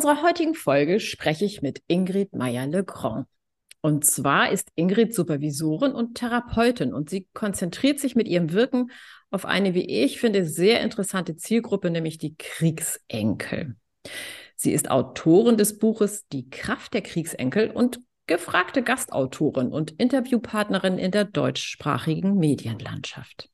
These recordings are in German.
Unserer heutigen Folge spreche ich mit Ingrid Meyer-Legrand. Und zwar ist Ingrid Supervisorin und Therapeutin und sie konzentriert sich mit ihrem Wirken auf eine, wie ich finde, sehr interessante Zielgruppe, nämlich die Kriegsenkel. Sie ist Autorin des Buches Die Kraft der Kriegsenkel und gefragte Gastautorin und Interviewpartnerin in der deutschsprachigen Medienlandschaft.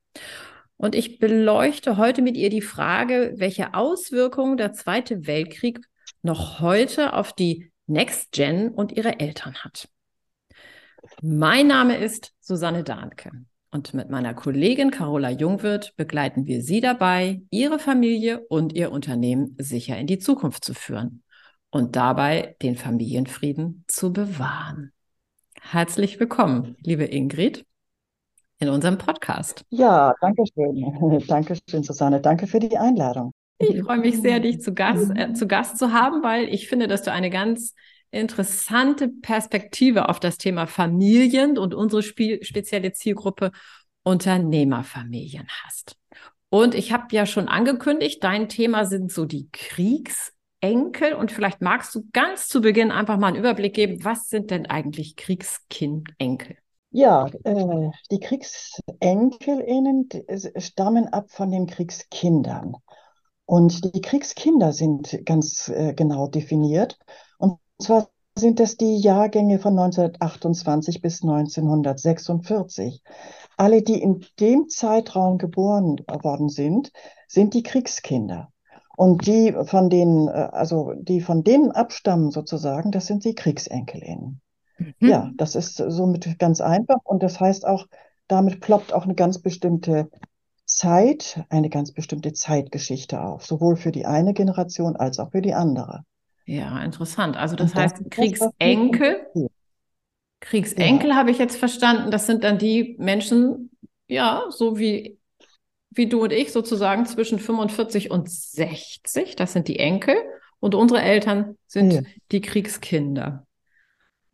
Und ich beleuchte heute mit ihr die Frage, welche Auswirkungen der Zweite Weltkrieg noch heute auf die Next Gen und ihre Eltern hat. Mein Name ist Susanne Dahnke und mit meiner Kollegin Carola Jungwirth begleiten wir Sie dabei, Ihre Familie und Ihr Unternehmen sicher in die Zukunft zu führen und dabei den Familienfrieden zu bewahren. Herzlich willkommen, liebe Ingrid, in unserem Podcast. Ja, danke schön. Danke schön, Susanne. Danke für die Einladung. Ich freue mich sehr, dich zu Gast, äh, zu Gast zu haben, weil ich finde, dass du eine ganz interessante Perspektive auf das Thema Familien und unsere Spiel spezielle Zielgruppe Unternehmerfamilien hast. Und ich habe ja schon angekündigt, dein Thema sind so die Kriegsenkel. Und vielleicht magst du ganz zu Beginn einfach mal einen Überblick geben, was sind denn eigentlich Kriegskindenkel? Ja, äh, die KriegsenkelInnen stammen ab von den Kriegskindern. Und die Kriegskinder sind ganz äh, genau definiert. Und zwar sind das die Jahrgänge von 1928 bis 1946. Alle, die in dem Zeitraum geboren worden sind, sind die Kriegskinder. Und die von denen, äh, also die von denen abstammen sozusagen, das sind die Kriegsenkelinnen. Mhm. Ja, das ist somit ganz einfach. Und das heißt auch, damit ploppt auch eine ganz bestimmte Zeit, eine ganz bestimmte Zeitgeschichte auf, sowohl für die eine Generation als auch für die andere. Ja, interessant. Also das, das heißt, Kriegsenkel, Kriegsenkel ja. habe ich jetzt verstanden, das sind dann die Menschen, ja, so wie, wie du und ich sozusagen zwischen 45 und 60, das sind die Enkel und unsere Eltern sind ja. die Kriegskinder.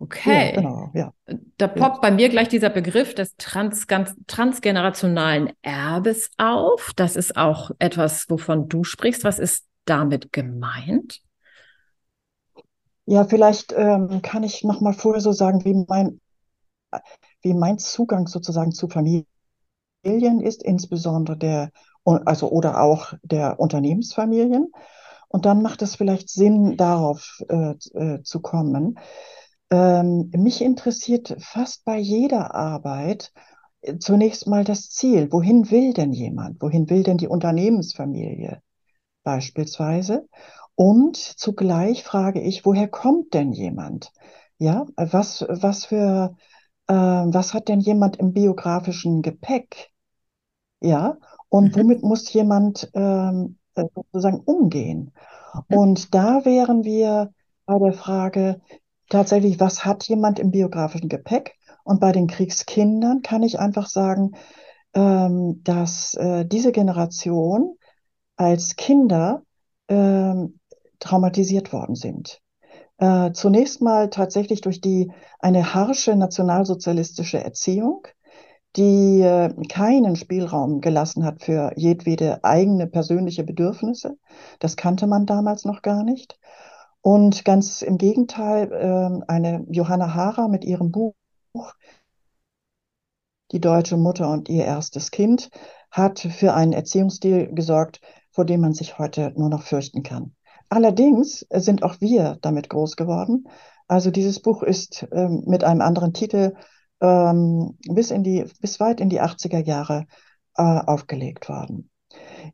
Okay. Ja, genau, ja. Da poppt ja. bei mir gleich dieser Begriff des trans, ganz, transgenerationalen Erbes auf. Das ist auch etwas, wovon du sprichst. Was ist damit gemeint? Ja, vielleicht ähm, kann ich noch mal vorher so sagen, wie mein, wie mein Zugang sozusagen zu Familien ist, insbesondere der, also oder auch der Unternehmensfamilien. Und dann macht es vielleicht Sinn, darauf äh, äh, zu kommen. Ähm, mich interessiert fast bei jeder Arbeit äh, zunächst mal das Ziel. Wohin will denn jemand? Wohin will denn die Unternehmensfamilie beispielsweise? Und zugleich frage ich, woher kommt denn jemand? Ja, was, was für, äh, was hat denn jemand im biografischen Gepäck? Ja, und mhm. womit muss jemand ähm, äh, sozusagen umgehen? Mhm. Und da wären wir bei der Frage, tatsächlich, was hat jemand im biografischen Gepäck? Und bei den Kriegskindern kann ich einfach sagen, ähm, dass äh, diese Generation als Kinder ähm, traumatisiert worden sind. Äh, zunächst mal tatsächlich durch die eine harsche nationalsozialistische Erziehung, die äh, keinen Spielraum gelassen hat für jedwede eigene persönliche Bedürfnisse. Das kannte man damals noch gar nicht. Und ganz im Gegenteil, äh, eine Johanna Hara mit ihrem Buch Die deutsche Mutter und ihr erstes Kind hat für einen Erziehungsstil gesorgt, vor dem man sich heute nur noch fürchten kann. Allerdings sind auch wir damit groß geworden. Also dieses Buch ist ähm, mit einem anderen Titel ähm, bis, in die, bis weit in die 80er Jahre äh, aufgelegt worden.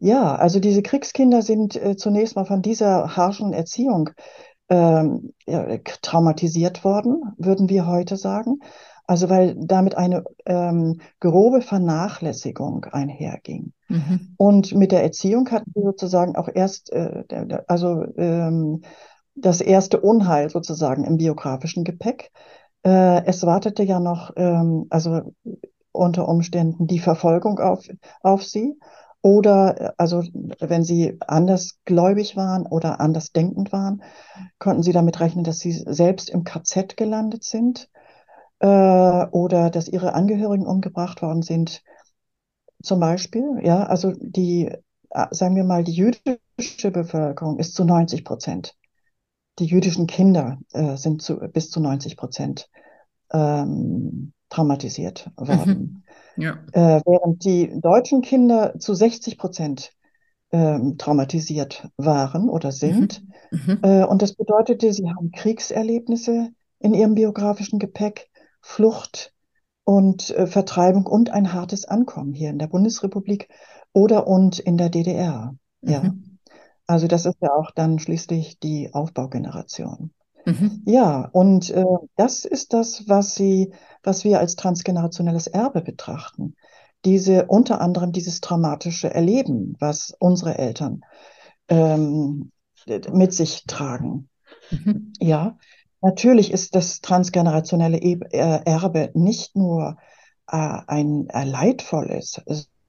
Ja, also diese Kriegskinder sind äh, zunächst mal von dieser harschen Erziehung ähm, ja, traumatisiert worden, würden wir heute sagen. Also weil damit eine ähm, grobe Vernachlässigung einherging. Mhm. Und mit der Erziehung hatten wir sozusagen auch erst, äh, also ähm, das erste Unheil sozusagen im biografischen Gepäck. Äh, es wartete ja noch, ähm, also unter Umständen die Verfolgung auf, auf sie. Oder also wenn sie andersgläubig waren oder anders denkend waren, konnten sie damit rechnen, dass sie selbst im KZ gelandet sind äh, oder dass ihre Angehörigen umgebracht worden sind. Zum Beispiel, ja, also die, äh, sagen wir mal, die jüdische Bevölkerung ist zu 90 Prozent. Die jüdischen Kinder äh, sind zu, bis zu 90 Prozent ähm, traumatisiert worden. Mhm. Ja. Äh, während die deutschen Kinder zu 60 Prozent ähm, traumatisiert waren oder sind. Mhm. Mhm. Äh, und das bedeutete, sie haben Kriegserlebnisse in ihrem biografischen Gepäck, Flucht und äh, Vertreibung und ein hartes Ankommen hier in der Bundesrepublik oder und in der DDR. Ja. Mhm. Also das ist ja auch dann schließlich die Aufbaugeneration. Mhm. Ja, und äh, das ist das, was sie, was wir als transgenerationelles Erbe betrachten. Diese, unter anderem dieses traumatische Erleben, was unsere Eltern ähm, mit sich tragen. Mhm. Ja, natürlich ist das transgenerationelle äh, Erbe nicht nur äh, ein äh, leidvolles,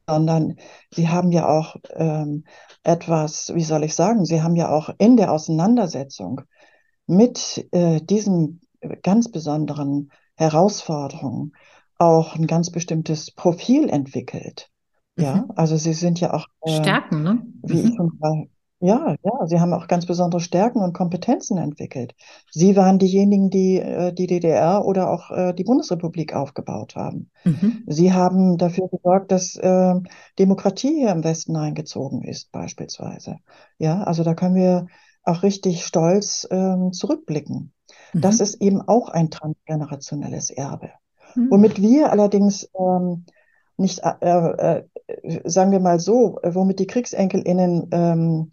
sondern sie haben ja auch ähm, etwas, wie soll ich sagen, sie haben ja auch in der Auseinandersetzung mit äh, diesen ganz besonderen Herausforderungen auch ein ganz bestimmtes Profil entwickelt. Ja, mhm. also sie sind ja auch äh, Stärken, ne? Wie mhm. ich schon mal, ja, ja, sie haben auch ganz besondere Stärken und Kompetenzen entwickelt. Sie waren diejenigen, die äh, die DDR oder auch äh, die Bundesrepublik aufgebaut haben. Mhm. Sie haben dafür gesorgt, dass äh, Demokratie hier im Westen eingezogen ist, beispielsweise. Ja, also da können wir auch richtig stolz ähm, zurückblicken. Mhm. Das ist eben auch ein transgenerationelles Erbe. Mhm. Womit wir allerdings ähm, nicht, äh, äh, sagen wir mal so, womit die KriegsenkelInnen ähm,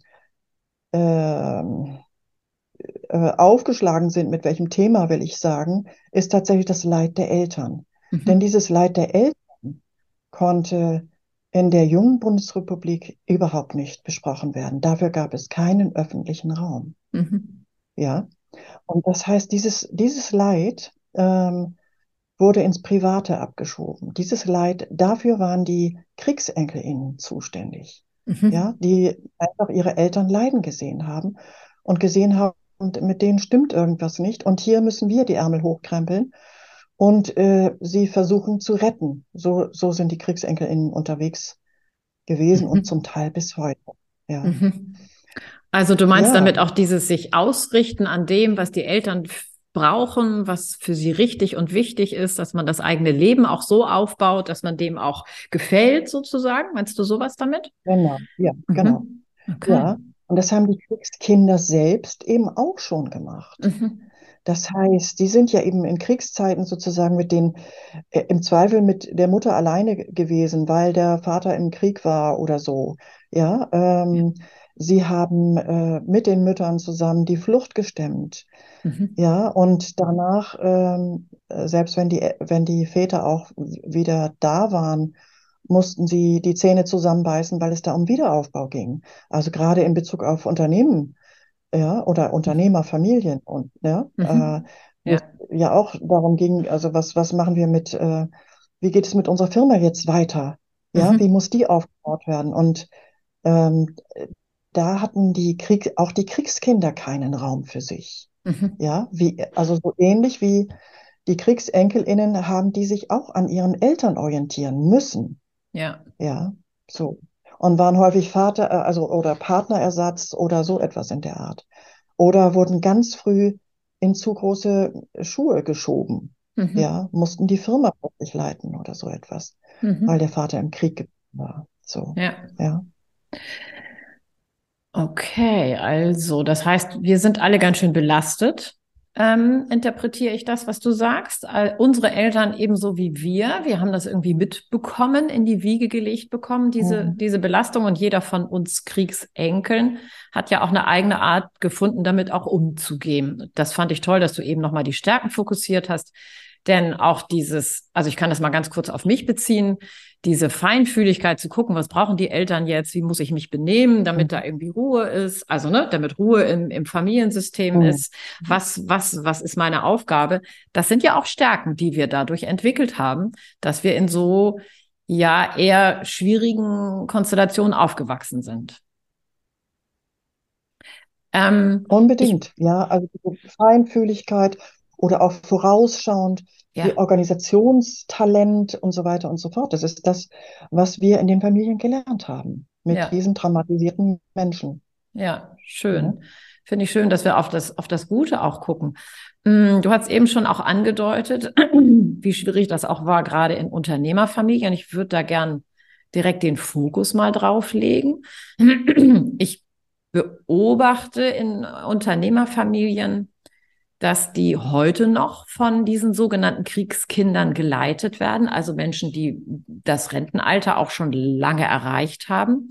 ähm, äh, aufgeschlagen sind, mit welchem Thema will ich sagen, ist tatsächlich das Leid der Eltern. Mhm. Denn dieses Leid der Eltern konnte in der jungen Bundesrepublik überhaupt nicht besprochen werden. Dafür gab es keinen öffentlichen Raum. Mhm. Ja. Und das heißt, dieses, dieses Leid ähm, wurde ins Private abgeschoben. Dieses Leid, dafür waren die KriegsenkelInnen zuständig. Mhm. Ja, die einfach ihre Eltern leiden gesehen haben und gesehen haben, mit denen stimmt irgendwas nicht. Und hier müssen wir die Ärmel hochkrempeln und äh, sie versuchen zu retten. So, so sind die KriegsenkelInnen unterwegs gewesen mhm. und zum Teil bis heute. Ja. Mhm. Also du meinst ja. damit auch dieses sich ausrichten an dem, was die Eltern brauchen, was für sie richtig und wichtig ist, dass man das eigene Leben auch so aufbaut, dass man dem auch gefällt, sozusagen. Meinst du sowas damit? Genau, ja, mhm. genau. Okay. Ja, und das haben die Kriegskinder selbst eben auch schon gemacht. Mhm. Das heißt, die sind ja eben in Kriegszeiten sozusagen mit den, äh, im Zweifel mit der Mutter alleine gewesen, weil der Vater im Krieg war oder so. Ja, ähm, ja. sie haben äh, mit den Müttern zusammen die Flucht gestemmt. Mhm. Ja, und danach, ähm, selbst wenn die, wenn die Väter auch wieder da waren, mussten sie die Zähne zusammenbeißen, weil es da um Wiederaufbau ging. Also gerade in Bezug auf Unternehmen ja, oder Unternehmerfamilien und ja, mhm. äh, ja. ja auch darum ging, also was, was machen wir mit, äh, wie geht es mit unserer Firma jetzt weiter? Ja, mhm. wie muss die aufgebaut werden? Und ähm, da hatten die Krieg, auch die Kriegskinder keinen Raum für sich. Mhm. Ja, wie, also so ähnlich wie die KriegsenkelInnen haben die sich auch an ihren Eltern orientieren müssen. Ja. Ja, so und waren häufig Vater, äh, also oder Partnerersatz oder so etwas in der Art. Oder wurden ganz früh in zu große Schuhe geschoben. Mhm. Ja, mussten die Firma plötzlich leiten oder so etwas, mhm. weil der Vater im Krieg war. So. Ja. ja. Okay, also das heißt, wir sind alle ganz schön belastet ähm, interpretiere ich das, was du sagst. Äh, unsere Eltern ebenso wie wir, wir haben das irgendwie mitbekommen, in die Wiege gelegt bekommen, diese, mhm. diese Belastung. Und jeder von uns Kriegsenkeln hat ja auch eine eigene Art gefunden, damit auch umzugehen. Das fand ich toll, dass du eben nochmal die Stärken fokussiert hast, Denn auch dieses, also ich kann das mal ganz kurz auf mich beziehen, diese Feinfühligkeit zu gucken, was brauchen die Eltern jetzt, wie muss ich mich benehmen, damit da irgendwie Ruhe ist, also ne, damit Ruhe im, im Familiensystem mhm. ist, was, was, was ist meine Aufgabe? Das sind ja auch Stärken, die wir dadurch entwickelt haben, dass wir in so ja eher schwierigen Konstellationen aufgewachsen sind. Ähm, Unbedingt, ich, ja, also Feinfühligkeit oder auch vorausschauend, ja. Organisationstalent und so weiter und so fort. Das ist das, was wir in den Familien gelernt haben mit ja. diesen traumatisierten Menschen. Ja, schön. Ja. Finde ich schön, dass wir auf das, auf das Gute auch gucken. Mm, du hast eben schon auch angedeutet, wie schwierig das auch war, gerade in Unternehmerfamilien. Ich würde da gern direkt den Fokus mal drauf legen. Ich beobachte in Unternehmerfamilien, dass die heute noch von diesen sogenannten Kriegskindern geleitet werden, also Menschen, die das Rentenalter auch schon lange erreicht haben.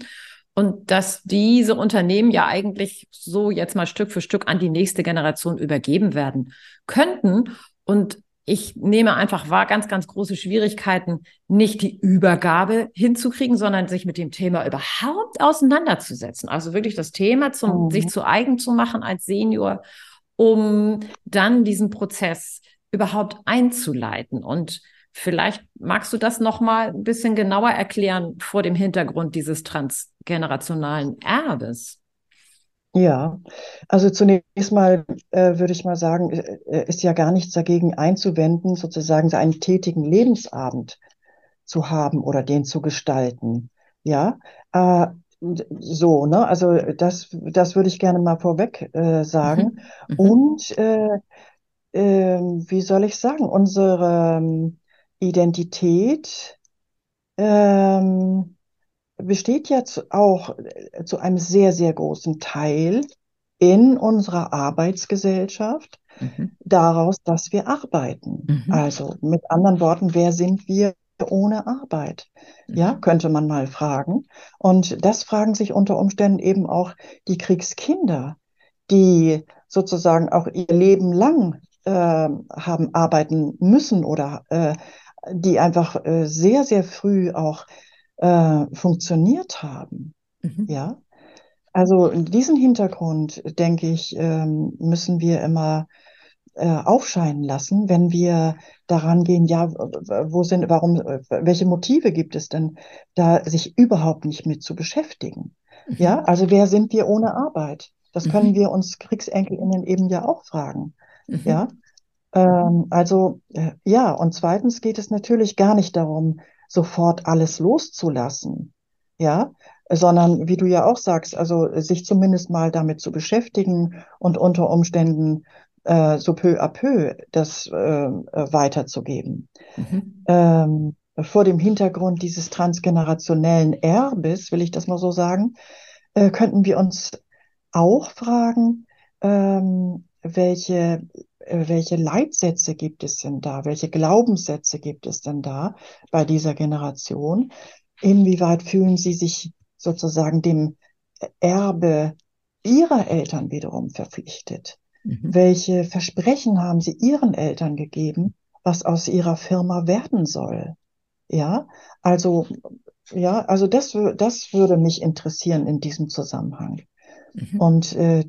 Und dass diese Unternehmen ja eigentlich so jetzt mal Stück für Stück an die nächste Generation übergeben werden könnten. Und ich nehme einfach wahr, ganz, ganz große Schwierigkeiten, nicht die Übergabe hinzukriegen, sondern sich mit dem Thema überhaupt auseinanderzusetzen. Also wirklich das Thema zum, mhm. sich zu eigen zu machen als Senior, um dann diesen Prozess überhaupt einzuleiten. Und vielleicht magst du das nochmal ein bisschen genauer erklären vor dem Hintergrund dieses transgenerationalen Erbes. Ja, also zunächst mal äh, würde ich mal sagen, äh, ist ja gar nichts dagegen einzuwenden, sozusagen so einen tätigen Lebensabend zu haben oder den zu gestalten. Ja, äh, so, ne? Also das, das würde ich gerne mal vorweg äh, sagen. Mhm. mhm. Und äh, äh, wie soll ich sagen, unsere ähm, Identität ähm, besteht jetzt auch äh, zu einem sehr, sehr großen Teil in unserer Arbeitsgesellschaft mhm. daraus, dass wir arbeiten. Mhm. Also mit anderen Worten, wer sind wir ohne Arbeit? Mhm. Ja, könnte man mal fragen. Und das fragen sich unter Umständen eben auch die Kriegskinder, die sozusagen auch ihr Leben lang äh, haben arbeiten müssen oder äh, die einfach äh, sehr, sehr früh auch äh, funktioniert haben. Mhm. Ja, also diesen Hintergrund, denke ich, ähm, müssen wir immer äh, aufscheinen lassen, wenn wir daran gehen, ja, wo sind, warum, welche Motive gibt es denn, da sich überhaupt nicht mit zu beschäftigen? Mhm. Ja, also wer sind wir ohne Arbeit? Das mhm. können wir uns KriegsenkelInnen eben ja auch fragen. Mhm. Ja, ähm, also äh, ja, und zweitens geht es natürlich gar nicht darum, sofort alles loszulassen, ja, sondern wie du ja auch sagst, also sich zumindest mal damit zu beschäftigen und unter Umständen äh, so peu à peu das äh, weiterzugeben. Mhm. Ähm, vor dem Hintergrund dieses transgenerationellen Erbes, will ich das mal so sagen, äh, könnten wir uns auch fragen, ähm, welche äh, welche Leitsätze gibt es denn da? Welche Glaubenssätze gibt es denn da bei dieser Generation? Inwieweit fühlen sie sich sozusagen dem Erbe ihrer Eltern wiederum verpflichtet? Mhm. Welche Versprechen haben sie ihren Eltern gegeben, was aus ihrer Firma werden soll? Ja, also, ja, also das, das würde mich interessieren in diesem Zusammenhang. Mhm. Und äh,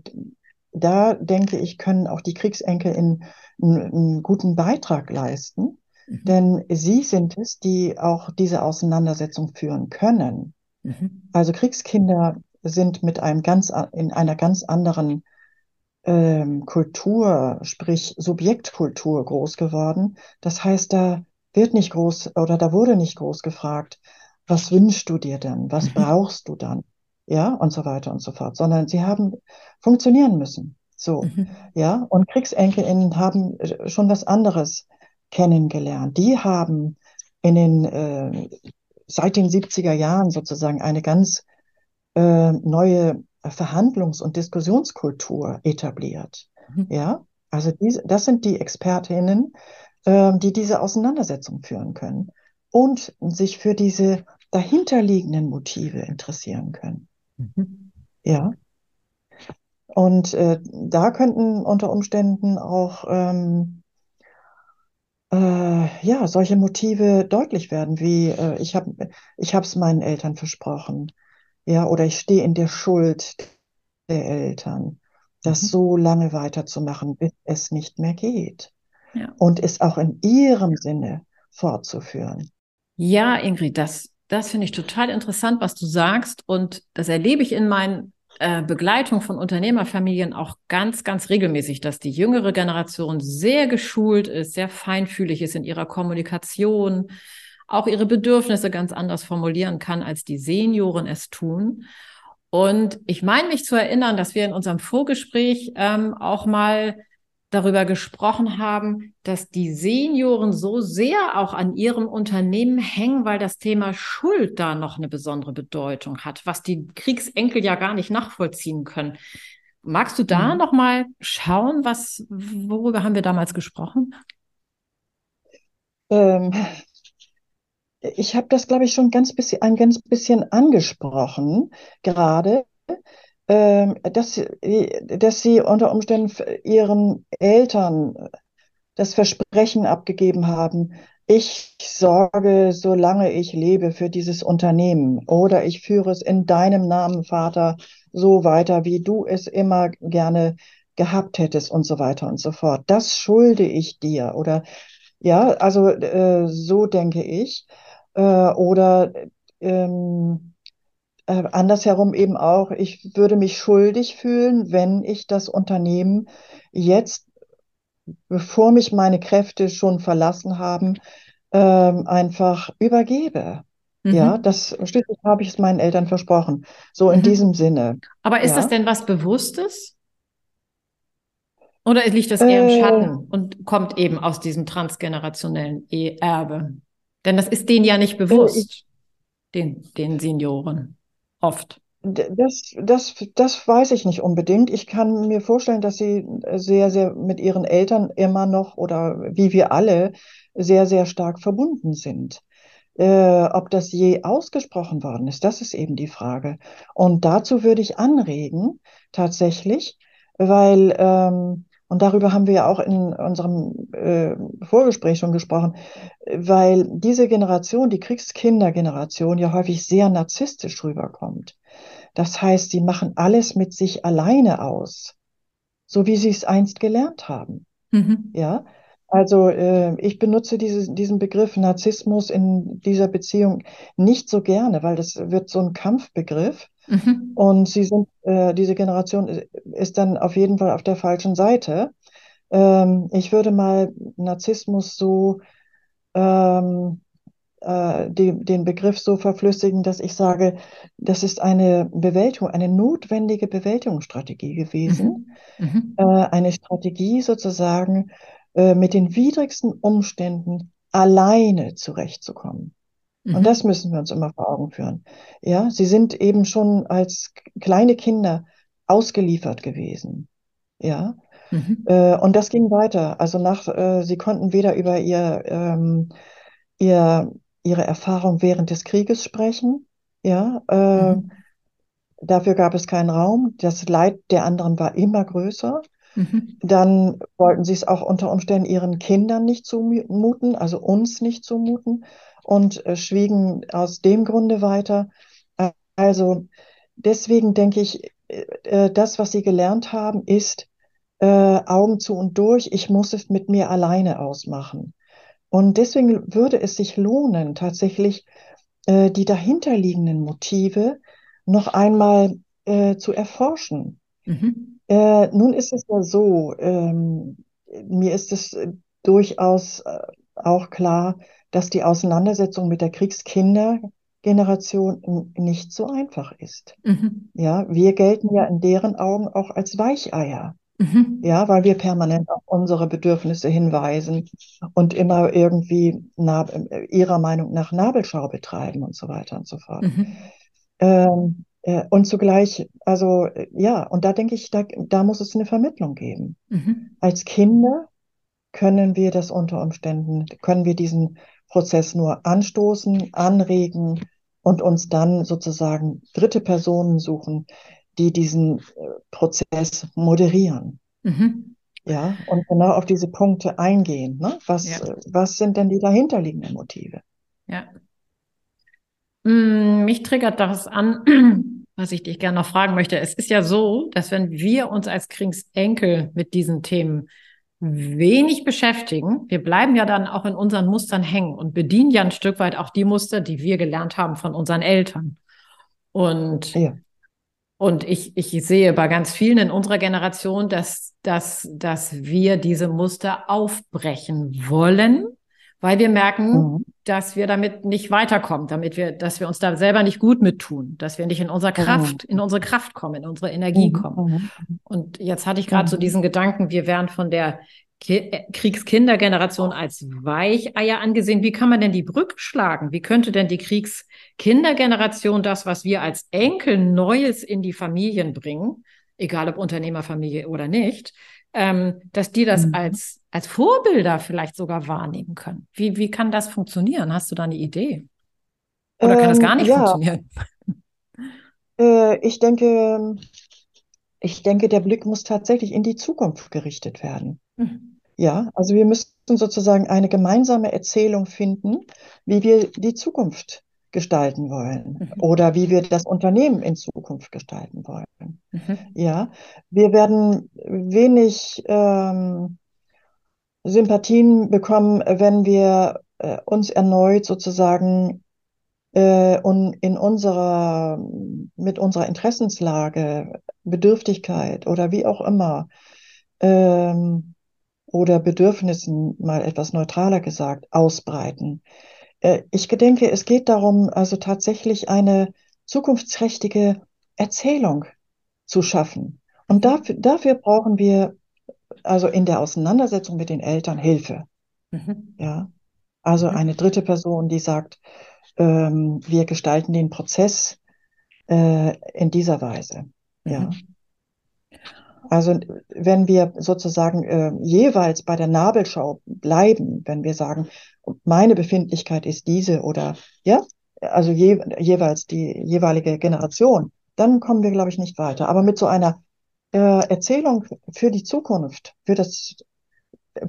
da denke ich, können auch die Kriegsenkel in, in, einen guten Beitrag leisten, mhm. denn sie sind es, die auch diese Auseinandersetzung führen können. Mhm. Also Kriegskinder sind mit einem ganz, in einer ganz anderen ähm, Kultur, sprich Subjektkultur groß geworden. Das heißt, da wird nicht groß oder da wurde nicht groß gefragt, was wünschst du dir denn? Was mhm. brauchst du dann? ja, und so weiter und so fort, sondern sie haben funktionieren müssen. So, mhm. ja, und KriegsenkelInnen haben äh, schon was anderes kennengelernt. Die haben in den, äh, seit den 70er Jahren sozusagen eine ganz äh, neue Verhandlungs- und Diskussionskultur etabliert. Mhm. Ja, also diese, das sind die ExpertInnen, äh, die diese Auseinandersetzung führen können und sich für diese dahinterliegenden Motive interessieren können. Mhm. Ja. Und äh, da könnten unter Umständen auch ähm, äh, ja, solche Motive deutlich werden, wie äh, ich habe ich es meinen Eltern versprochen, ja, oder ich stehe in der Schuld der Eltern, das Mhm. so lange weiterzumachen, bis es nicht mehr geht Ja. und es auch in ihrem Sinne fortzuführen. Ja, Ingrid, das, das finde ich total interessant, was du sagst. Und das erlebe ich in meinen äh, Begleitung von Unternehmerfamilien auch ganz, ganz regelmäßig, dass die jüngere Generation sehr geschult ist, sehr feinfühlig ist in ihrer Kommunikation, auch ihre Bedürfnisse ganz anders formulieren kann, als die Senioren es tun. Und ich meine mich zu erinnern, dass wir in unserem Vorgespräch ähm, auch mal darüber gesprochen haben, dass die Senioren so sehr auch an ihrem Unternehmen hängen, weil das Thema Schuld da noch eine besondere Bedeutung hat, was die Kriegsenkel ja gar nicht nachvollziehen können. Magst du da Mhm. noch mal schauen, was worüber haben wir damals gesprochen? Ähm, ich habe das, glaube ich, schon ganz bisschen, ein ganz bisschen angesprochen, gerade, dass, sie- dass sie unter Umständen ihren Eltern das Versprechen abgegeben haben, ich sorge, solange ich lebe, für dieses Unternehmen oder ich führe es in deinem Namen, Vater, so weiter, wie du es immer gerne gehabt hättest und so weiter und so fort. Das schulde ich dir oder ja, also äh, so denke ich. Äh, oder ähm, äh, andersherum eben auch, ich würde mich schuldig fühlen, wenn ich das Unternehmen jetzt, bevor mich meine Kräfte schon verlassen haben, ähm, einfach übergebe. Ja, Mhm. das schließlich habe ich es meinen Eltern versprochen. So in Mhm. diesem Sinne. Aber ist das Ja. denn was Bewusstes? Oder liegt das eher im Äh, Schatten und kommt eben aus diesem transgenerationellen E- Erbe? Denn das ist denen ja nicht äh, ich, bewusst, den, den Senioren. Oft. Das, das, das weiß ich nicht unbedingt. Ich kann mir vorstellen, dass sie sehr, sehr mit ihren Eltern immer noch oder wie wir alle sehr, sehr stark verbunden sind. Äh, ob das je ausgesprochen worden ist, das ist eben die Frage. Und dazu würde ich anregen, tatsächlich, weil, ähm, und darüber haben wir ja auch in unserem äh, Vorgespräch schon gesprochen, weil diese Generation, die Kriegskindergeneration, ja häufig sehr narzisstisch rüberkommt. Das heißt, sie machen alles mit sich alleine aus, so wie sie es einst gelernt haben. Mhm. Ja, also äh, ich benutze dieses, diesen Begriff Narzissmus in dieser Beziehung nicht so gerne, weil das wird so ein Kampfbegriff Mhm. und sie sind, äh, diese Generation ist, dann auf jeden Fall auf der falschen Seite. Ähm, ich würde mal Narzissmus so ähm, äh, die, den Begriff so verflüssigen, dass ich sage, das ist eine Bewältigung, eine notwendige Bewältigungsstrategie gewesen. Mhm. Mhm. Äh, eine Strategie sozusagen, äh, mit den widrigsten Umständen alleine zurechtzukommen. Und das Mhm. müssen wir uns immer vor Augen führen. Ja, sie sind eben schon als kleine Kinder ausgeliefert gewesen. Ja, Mhm. äh, und das ging weiter. Also nach, äh, sie konnten weder über ihr, ähm, ihr, ihre Erfahrung während des Krieges sprechen. Ja, äh, Mhm. dafür gab es keinen Raum. Das Leid der anderen war immer größer. Mhm. Dann wollten sie es auch unter Umständen ihren Kindern nicht zumuten, also uns nicht zumuten und äh, schwiegen aus dem Grunde weiter. Also deswegen denke ich, äh, äh, das, was sie gelernt haben, ist äh, Augen zu und durch. Ich muss es mit mir alleine ausmachen. Und deswegen würde es sich lohnen, tatsächlich äh, die dahinterliegenden Motive noch einmal äh, zu erforschen. Mhm. Nun ist es ja so, ähm, mir ist es durchaus auch klar, dass die Auseinandersetzung mit der Kriegskindergeneration nicht so einfach ist. Mhm. Ja, wir gelten ja in deren Augen auch als Weicheier. Mhm. Ja, weil wir permanent auf unsere Bedürfnisse hinweisen und immer irgendwie ihrer Meinung nach Nabelschau betreiben und so weiter und so fort. Mhm. Ähm, äh, und zugleich, also äh, ja, und da denke ich, da, da muss es eine Vermittlung geben. Mhm. Als Kinder können wir das unter Umständen, können wir diesen Prozess nur anstoßen, anregen und uns dann sozusagen dritte Personen suchen, die diesen äh, Prozess moderieren. Mhm. Ja, und genau auf diese Punkte eingehen. Ne? Was, Ja. was sind denn die dahinterliegenden Motive? Ja. Mm, Mich triggert das an, was ich dich gerne noch fragen möchte. Es ist ja so, dass wenn wir uns als Kriegsenkel mit diesen Themen wenig beschäftigen, wir bleiben ja dann auch in unseren Mustern hängen und bedienen ja ein Stück weit auch die Muster, die wir gelernt haben von unseren Eltern. Und Ja. Und ich, ich sehe bei ganz vielen in unserer Generation, dass, dass, dass wir diese Muster aufbrechen wollen, weil wir merken, Mhm. dass wir damit nicht weiterkommen, damit wir, dass wir uns da selber nicht gut mit tun, dass wir nicht in unserer Kraft, in unsere Kraft kommen, in unsere Energie Mhm. kommen. Mhm. Und jetzt hatte ich gerade so Mhm. diesen Gedanken, wir werden von der Ki äh, Kriegskindergeneration als Weicheier angesehen. Wie kann man denn die Brücke schlagen? Wie könnte denn die Kriegskindergeneration das, was wir als Enkel Neues in die Familien bringen, egal ob Unternehmerfamilie oder nicht, ähm, dass die das Mhm. als, als Vorbilder vielleicht sogar wahrnehmen können? Wie, wie kann das funktionieren? Hast du da eine Idee? Oder kann das Ähm, gar nicht ja, funktionieren? äh, ich denke, ich denke, der Blick muss tatsächlich in die Zukunft gerichtet werden. Hm. Ja, also wir müssen sozusagen eine gemeinsame Erzählung finden, wie wir die Zukunft gestalten wollen Mhm. oder wie wir das Unternehmen in Zukunft gestalten wollen. Mhm. Ja, wir werden wenig ähm, Sympathien bekommen, wenn wir äh, uns erneut sozusagen äh, und in unserer, mit unserer Interessenslage, Bedürftigkeit oder wie auch immer, ähm, oder Bedürfnissen, mal etwas neutraler gesagt, ausbreiten. Äh, ich denke, es geht darum, also tatsächlich eine zukunftsträchtige Erzählung zu schaffen. Und dafür, dafür brauchen wir also in der Auseinandersetzung mit den Eltern Hilfe. Mhm. Ja, also Mhm. eine dritte Person, die sagt, ähm, wir gestalten den Prozess äh, in dieser Weise. Ja, Mhm. also wenn wir sozusagen äh, jeweils bei der Nabelschau bleiben, wenn wir sagen, meine Befindlichkeit ist diese oder ja, also je, jeweils die jeweilige Generation, dann kommen wir, glaube ich, nicht weiter. Aber mit so einer äh, Erzählung für die Zukunft, für das,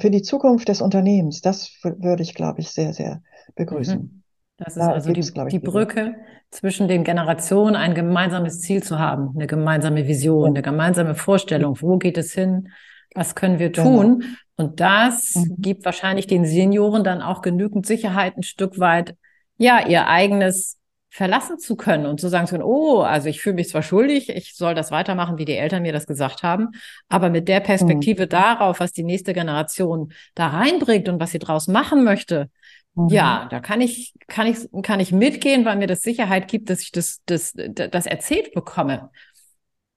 für die Zukunft des Unternehmens, das würde ich, glaube ich, sehr, sehr begrüßen. Mhm. Das ist Da also die, glaube ich, die. Brücke zwischen den Generationen, ein gemeinsames Ziel zu haben, eine gemeinsame Vision, Ja, eine gemeinsame Vorstellung. Wo geht es hin? Was können wir genau. tun? Und das Mhm. gibt wahrscheinlich den Senioren dann auch genügend Sicherheit, ein Stück weit, ja, ihr eigenes verlassen zu können und zu sagen zu können, oh, also ich fühle mich zwar schuldig, ich soll das weitermachen, wie die Eltern mir das gesagt haben, aber mit der Mhm. Perspektive darauf, was die nächste Generation da reinbringt und was sie draus machen möchte, Mhm. ja, da kann ich, kann ich, kann ich mitgehen, weil mir das Sicherheit gibt, dass ich das, das, das erzählt bekomme.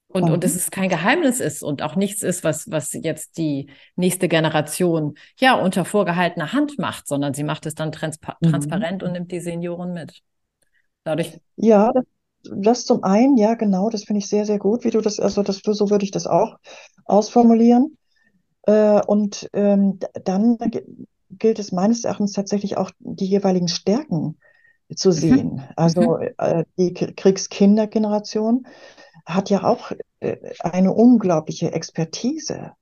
Und, und dass Mhm. es kein Geheimnis ist und auch nichts ist, was, was jetzt die nächste Generation ja unter vorgehaltener Hand macht, sondern sie macht es dann transpa Mhm. transparent und nimmt die Senioren mit. Dadurch, Ja, das, zum einen, ja, genau, das finde ich sehr, sehr gut, wie du das, also das, so würde ich das auch ausformulieren. Äh, und ähm, dann gilt es meines Erachtens tatsächlich auch, die jeweiligen Stärken zu mhm, sehen. Also mhm, äh, die Kriegskindergeneration hat ja auch äh, eine unglaubliche Expertise.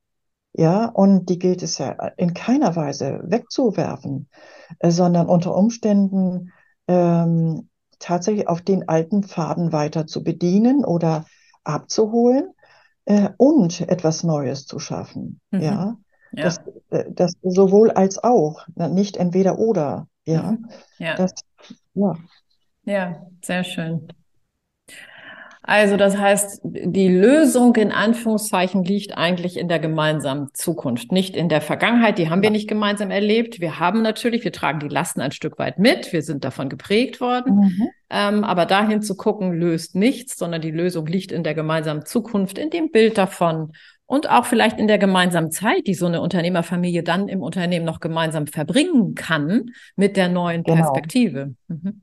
Ja, und die gilt es ja in keiner Weise wegzuwerfen, äh, sondern unter Umständen ähm, tatsächlich auf den alten Pfaden weiter zu bedienen oder abzuholen äh, und etwas Neues zu schaffen. mhm, Ja, das, ja, äh, das sowohl als auch, ne, nicht entweder oder. Ja, mhm, ja, das, ja. ja, sehr schön. Also das heißt, die Lösung in Anführungszeichen liegt eigentlich in der gemeinsamen Zukunft, nicht in der Vergangenheit. Die haben wir nicht gemeinsam erlebt. Wir haben natürlich, wir tragen die Lasten ein Stück weit mit. Wir sind davon geprägt worden. Mhm. Ähm, aber dahin zu gucken, löst nichts, sondern die Lösung liegt in der gemeinsamen Zukunft, in dem Bild davon und auch vielleicht in der gemeinsamen Zeit, die so eine Unternehmerfamilie dann im Unternehmen noch gemeinsam verbringen kann mit der neuen Genau. Perspektive. Mhm.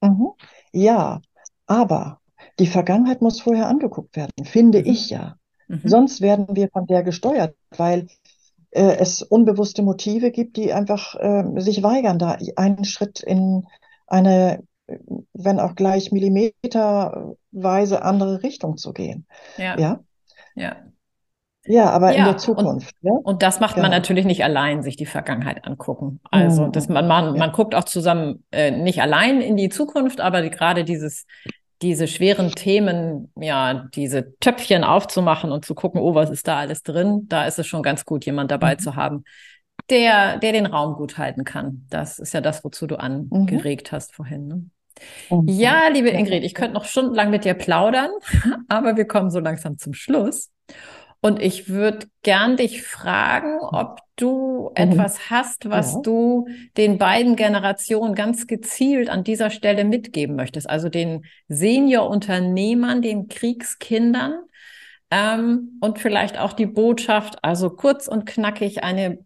Mhm. Ja, aber die Vergangenheit muss vorher angeguckt werden, finde Mhm. ich ja. Mhm. Sonst werden wir von der gesteuert, weil äh, es unbewusste Motive gibt, die einfach äh, sich weigern, da einen Schritt in eine, wenn auch gleich millimeterweise andere Richtung zu gehen. Ja, Ja, ja. Ja, aber Ja, in der und- Zukunft. ja? Und das macht man Genau. natürlich nicht allein, sich die Vergangenheit angucken. Also, Mhm. dass man, man, Ja. man guckt auch zusammen, äh, nicht allein in die Zukunft, aber die, gerade dieses, diese schweren Themen, ja, diese Töpfchen aufzumachen und zu gucken, oh, was ist da alles drin? Da ist es schon ganz gut, jemand dabei Mhm. zu haben, der, der den Raum gut halten kann. Das ist ja das, wozu du angeregt hast vorhin. Ne? Mhm. Ja, liebe. Ingrid, ich könnte noch stundenlang mit dir plaudern, aber wir kommen so langsam zum Schluss. Und ich würde gern dich fragen, ob du etwas hast, was Ja. du den beiden Generationen ganz gezielt an dieser Stelle mitgeben möchtest. Also den Senior-Unternehmern, den Kriegskindern ähm, und vielleicht auch die Botschaft, also kurz und knackig eine,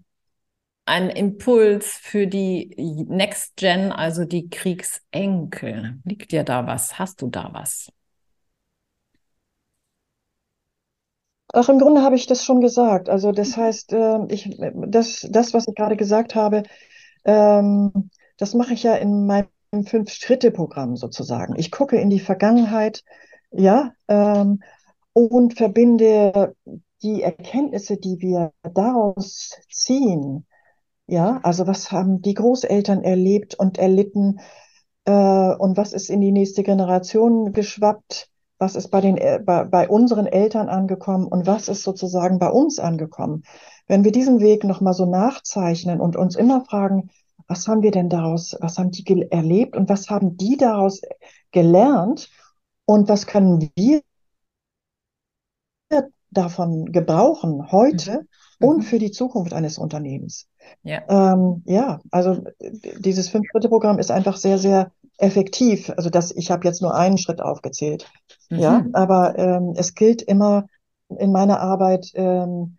ein Impuls für die Next Gen, also die Kriegsenkel. Liegt dir da was? Hast du da was? Ach, im Grunde habe ich das schon gesagt. Also das heißt, äh, ich, das, das, was ich gerade gesagt habe, ähm, das mache ich ja in meinem Fünf-Schritte-Programm sozusagen. Ich gucke in die Vergangenheit, ja, ähm, und verbinde die Erkenntnisse, die wir daraus ziehen. Ja, also was haben die Großeltern erlebt und erlitten, äh, und was ist in die nächste Generation geschwappt? Was ist bei den, äh, bei, bei unseren Eltern angekommen und was ist sozusagen bei uns angekommen? Wenn wir diesen Weg nochmal so nachzeichnen und uns immer fragen, was haben wir denn daraus, was haben die erlebt und was haben die daraus gelernt und was können wir davon gebrauchen heute Mhm. und für die Zukunft eines Unternehmens? Ja. Ähm, ja, also äh, dieses Fünf-Schritte-Programm ist einfach sehr, sehr effektiv. Also das, ich habe jetzt nur einen Schritt aufgezählt. Ja, Mhm. aber ähm, es gilt immer in meiner Arbeit ähm,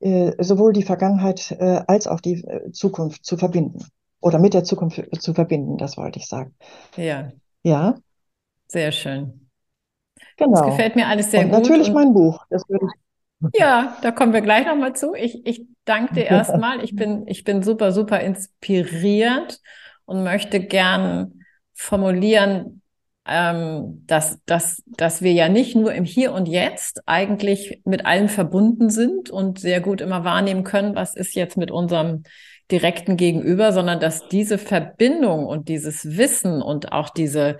äh, sowohl die Vergangenheit äh, als auch die äh, Zukunft zu verbinden. Oder mit der Zukunft zu verbinden, das wollte ich sagen. Ja, Ja, sehr schön. Das genau. gefällt mir alles sehr Und gut. natürlich und mein Buch. Das würde ich Ja, da kommen wir gleich nochmal zu. Ich, ich danke dir erstmal. Ich bin, ich bin super, super inspiriert und möchte gern formulieren, ähm, dass, dass, dass wir ja nicht nur im Hier und Jetzt eigentlich mit allem verbunden sind und sehr gut immer wahrnehmen können, was ist jetzt mit unserem direkten Gegenüber, sondern dass diese Verbindung und dieses Wissen und auch diese,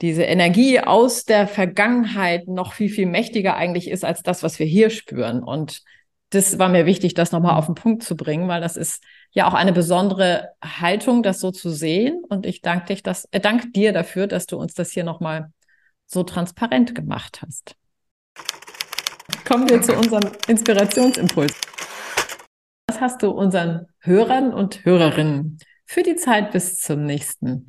diese Energie aus der Vergangenheit noch viel, viel mächtiger eigentlich ist als das, was wir hier spüren. Und das war mir wichtig, das nochmal auf den Punkt zu bringen, weil das ist ja auch eine besondere Haltung, das so zu sehen. Und ich danke dich, dass, äh, danke dir dafür, dass du uns das hier nochmal so transparent gemacht hast. Kommen wir zu unserem Inspirationsimpuls. Was hast du unseren Hörern und Hörerinnen für die Zeit bis zum nächsten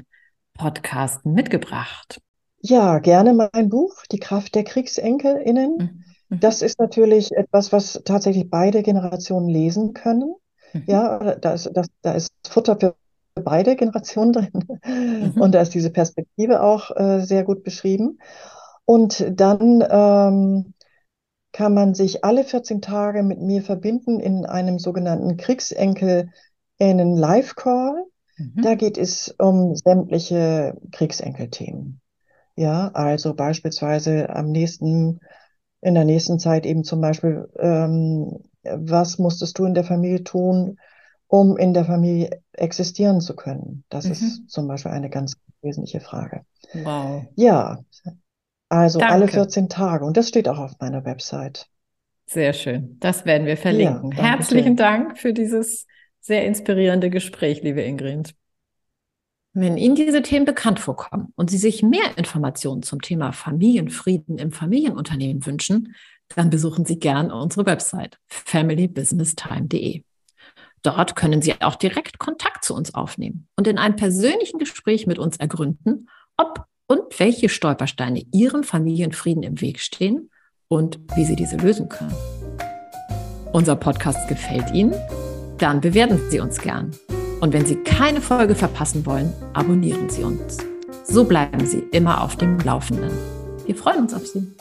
Podcast mitgebracht? Ja, gerne mein Buch, Die Kraft der KriegsenkelInnen. Mhm. Das ist natürlich etwas, was tatsächlich beide Generationen lesen können. Ja, da ist, das, da ist Futter für beide Generationen drin. Mhm. Und da ist diese Perspektive auch äh, sehr gut beschrieben. Und dann ähm, kann man sich alle 14 Tage mit mir verbinden in einem sogenannten KriegsenkelInnen Live Call. Mhm. Da geht es um sämtliche Kriegsenkelthemen. Ja, also beispielsweise am nächsten, in der nächsten Zeit eben zum Beispiel, ähm, was musstest du in der Familie tun, um in der Familie existieren zu können? Das Mhm. ist zum Beispiel eine ganz wesentliche Frage. Wow. Ja, also alle Danke. 14 Tage und das steht auch auf meiner Website. Sehr schön. Das werden wir verlinken. danke Herzlichen schön. Dank für dieses sehr inspirierende Gespräch, liebe Ingrid. Wenn Ihnen diese Themen bekannt vorkommen und Sie sich mehr Informationen zum Thema Familienfrieden im Familienunternehmen wünschen, dann besuchen Sie gern unsere Website familybusinesstime.de. Dort können Sie auch direkt Kontakt zu uns aufnehmen und in einem persönlichen Gespräch mit uns ergründen, ob und welche Stolpersteine Ihrem Familienfrieden im Weg stehen und wie Sie diese lösen können. Unser Podcast gefällt Ihnen? Dann bewerten Sie uns gern. Und wenn Sie keine Folge verpassen wollen, abonnieren Sie uns. So bleiben Sie immer auf dem Laufenden. Wir freuen uns auf Sie.